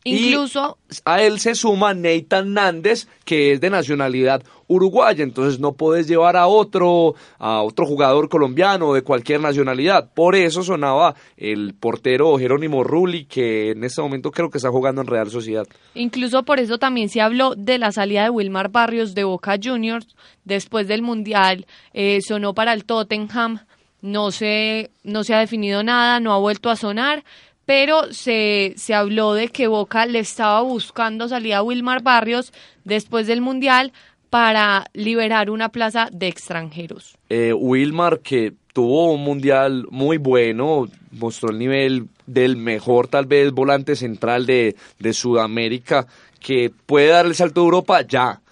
Y Incluso a él se suma Nathan Nández, que es de nacionalidad uruguaya, entonces no puedes llevar a otro, a otro jugador colombiano de cualquier nacionalidad. Por eso sonaba el portero Jerónimo Rulli, que en este momento creo que está jugando en Real Sociedad. Incluso por eso también se habló de la salida de Wilmar Barrios de Boca Juniors después del Mundial. eh, sonó para el Tottenham, no se, no se ha definido nada, no ha vuelto a sonar, pero se, se habló de que Boca le estaba buscando salida a Wilmar Barrios después del Mundial para liberar una plaza de extranjeros. Eh, Wilmar, que tuvo un mundial muy bueno, mostró el nivel del mejor, tal vez, volante central de, de Sudamérica, que puede dar el salto a Europa ya.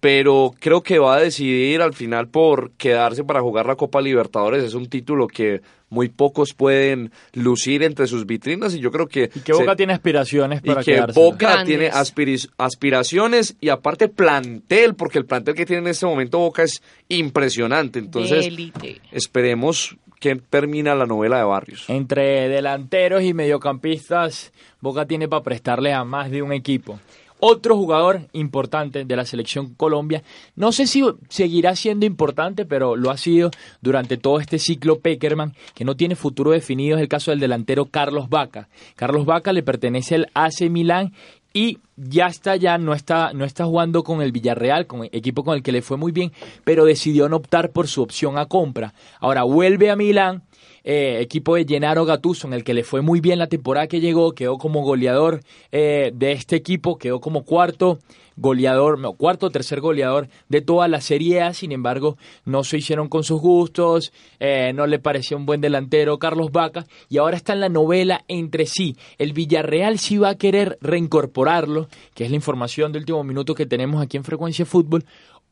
Pero creo que va a decidir al final por quedarse para jugar la Copa Libertadores. Es un título que muy pocos pueden lucir entre sus vitrinas y yo creo que... Y que se- Boca tiene aspiraciones y para que quedarse. Boca Grandes. tiene aspiris- aspiraciones y aparte plantel, porque el plantel que tiene en este momento Boca es impresionante. Entonces, élite. esperemos que termina la novela de Barrios. Entre delanteros y mediocampistas, Boca tiene para prestarle a más de un equipo. Otro jugador importante de la selección Colombia, no sé si seguirá siendo importante, pero lo ha sido durante todo este ciclo Peckerman, que no tiene futuro definido, es el caso del delantero Carlos Vaca. Carlos Vaca le pertenece al AC Milán y ya está ya, no está, no está jugando con el Villarreal, con el equipo con el que le fue muy bien, pero decidió no optar por su opción a compra. Ahora vuelve a Milán eh, equipo de Gennaro Gattuso, en el que le fue muy bien la temporada que llegó, quedó como goleador eh, de este equipo, quedó como cuarto goleador, no, cuarto o tercer goleador de toda la Serie A, sin embargo, no se hicieron con sus gustos, eh, no le pareció un buen delantero Carlos Vaca, y ahora está en la novela entre sí. El Villarreal sí va a querer reincorporarlo, que es la información de último minuto que tenemos aquí en Frecuencia Fútbol,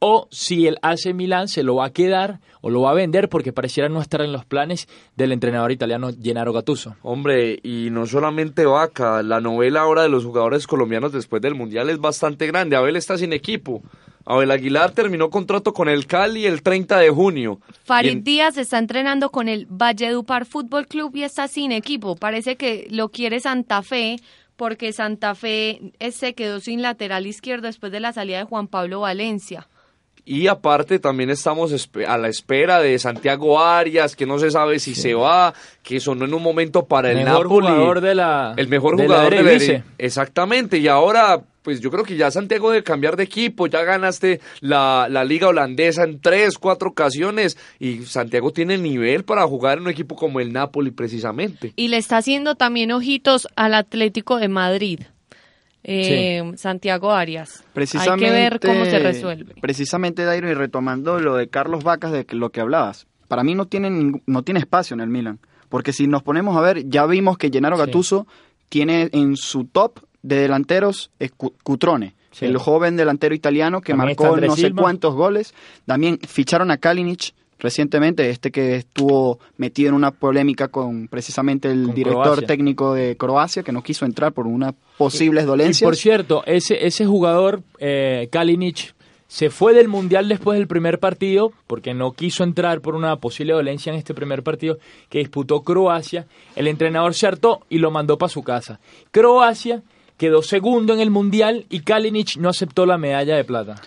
o si el AC Milán se lo va a quedar o lo va a vender porque pareciera no estar en los planes del entrenador italiano Gennaro Gattuso. Hombre, y no solamente Vaca, la novela ahora de los jugadores colombianos después del Mundial es bastante grande. Abel está sin equipo. Abel Aguilar terminó contrato con el Cali el 30 de junio. Farid en- Díaz está entrenando con el Valledupar Fútbol Club y está sin equipo. Parece que lo quiere Santa Fe porque Santa Fe eh, se quedó sin lateral izquierdo después de la salida de Juan Pablo Valencia. Y aparte también estamos a la espera de Santiago Arias, que no se sabe si se va, que sonó en un momento para el mejor Napoli. jugador de la el mejor de la jugador de la Exactamente, y ahora pues yo creo que ya Santiago debe cambiar de equipo, ya ganaste la, la liga holandesa en tres, cuatro ocasiones y Santiago tiene nivel para jugar en un equipo como el Napoli precisamente. Y le está haciendo también ojitos al Atlético de Madrid. Eh, Santiago Arias. Precisamente, Hay que ver cómo se resuelve. Precisamente, Dairo, y retomando lo de Carlos Vacas, de lo que hablabas, para mí no tiene, no tiene espacio en el Milan. Porque si nos ponemos a ver, ya vimos que Gennaro Sí. Gattuso tiene en su top de delanteros Cu- Cutrone, Sí. el joven delantero italiano que También marcó no sé cuántos goles. También ficharon a Kalinic recientemente, este que estuvo metido en una polémica con precisamente el Con director Croacia. técnico de Croacia, que no quiso entrar por unas posibles Y dolencias. por cierto, ese, ese jugador, eh, Kalinic, se fue del Mundial después del primer partido, porque no quiso entrar por una posible dolencia en este primer partido que disputó Croacia. El entrenador se hartó y lo mandó para su casa. Croacia quedó segundo en el Mundial y Kalinic no aceptó la medalla de plata.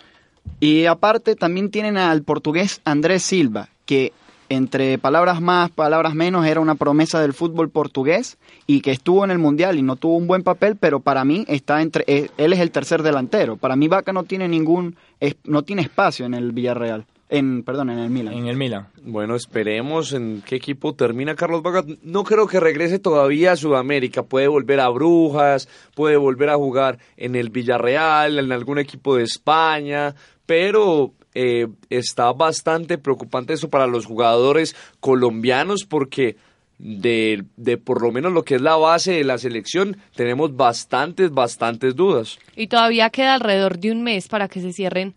Y aparte también tienen al portugués Andrés Silva, que entre palabras más, palabras menos, era una promesa del fútbol portugués y que estuvo en el Mundial y no tuvo un buen papel, pero para mí está entre eh, él es el tercer delantero. Para mí Vaca no tiene ningún es- no tiene espacio en el Villarreal, en perdón, en el Milan. En el Milan. Bueno, esperemos en qué equipo termina Carlos Vaca. No creo que regrese todavía a Sudamérica. Puede volver a Brujas, puede volver a jugar en el Villarreal, en algún equipo de España, pero eh, está bastante preocupante eso para los jugadores colombianos porque de, de por lo menos lo que es la base de la selección tenemos bastantes, bastantes dudas. Y todavía queda alrededor de un mes para que se cierren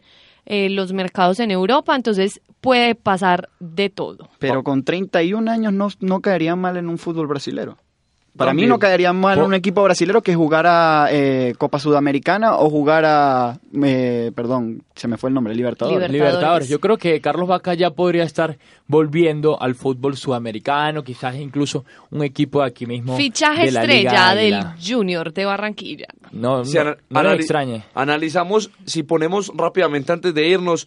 eh, los mercados en Europa, entonces puede pasar de todo. Pero con 31 años no, no caería mal en un fútbol brasilero. Para También. mí no caería mal en Po- un equipo brasilero que jugara eh, Copa Sudamericana o jugara, eh, perdón, se me fue el nombre, Libertadores. Libertadores. Libertadores. Yo creo que Carlos Vaca ya podría estar volviendo al fútbol sudamericano, quizás incluso un equipo de aquí mismo. Fichaje de la Liga estrella del Águila. Junior de Barranquilla. No, Si no, no anali- extrañe. Analizamos, si ponemos rápidamente antes de irnos,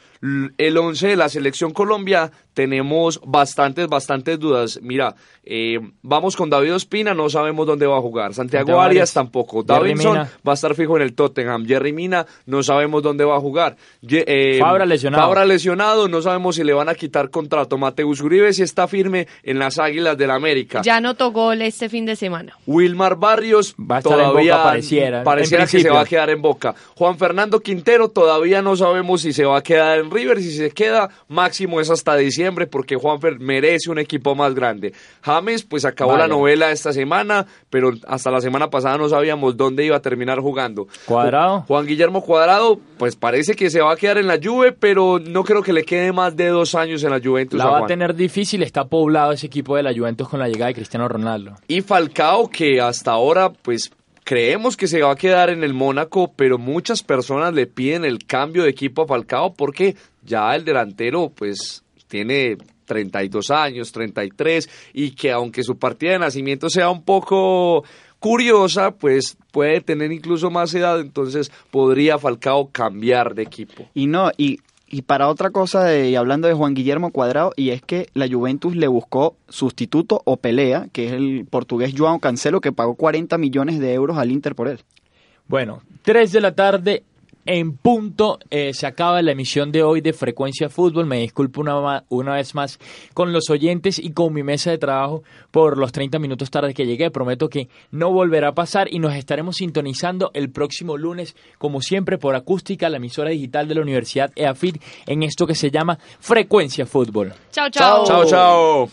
el 11 de la selección Colombia, tenemos bastantes, bastantes dudas. Mira, eh, vamos con David Ospina, no sabemos dónde va a jugar. Santiago, Santiago Arias Arias. tampoco. Mina. va a estar fijo en el Tottenham. Jerry Mina, no sabemos dónde va a jugar. Eh, Fabra lesionado. Fabra lesionado, no sabemos si le van a quitar contrato. Mateus Uribe si está firme en las Águilas del América. Ya anotó gol este fin de semana. Wilmar Barrios Va a estar en Boca, pareciera, pareciera en que se va a quedar en Boca. Juan Fernando Quintero todavía no sabemos si se va a quedar en River, si se queda máximo es hasta diciembre porque Juanfer merece un equipo más grande. James pues acabó la novela esta semana, pero hasta la semana pasada no sabíamos dónde iba a terminar jugando. Cuadrado. Juan Guillermo Cuadrado pues parece que se va a quedar en la Juve, pero no creo que le quede más de dos años en la Juventus. La va a Juan. tener difícil, está poblado ese equipo de la Juventus con la llegada de Cristiano Ronaldo. Y Falcao, que hasta ahora, pues creemos que se va a quedar en el Mónaco, pero muchas personas le piden el cambio de equipo a Falcao porque ya el delantero, pues, tiene 32 años, 33, y que aunque su partida de nacimiento sea un poco curiosa, pues puede tener incluso más edad, entonces podría Falcao cambiar de equipo. Y no, y, y para otra cosa, de, y hablando de Juan Guillermo Cuadrado, y es que la Juventus le buscó sustituto o pelea, que es el portugués Joao Cancelo, que pagó 40 millones de euros al Inter por él. Bueno, 3 de la tarde, en punto eh, se acaba la emisión de hoy de Frecuencia Fútbol. Me disculpo una, una vez más con los oyentes y con mi mesa de trabajo por los 30 minutos tarde que llegué. Prometo que no volverá a pasar y nos estaremos sintonizando el próximo lunes, como siempre, por Acústica, la emisora digital de la Universidad EAFIT, en esto que se llama Frecuencia Fútbol. Chao, chao. Chao, chao.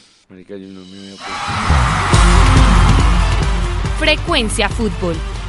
Frecuencia Fútbol,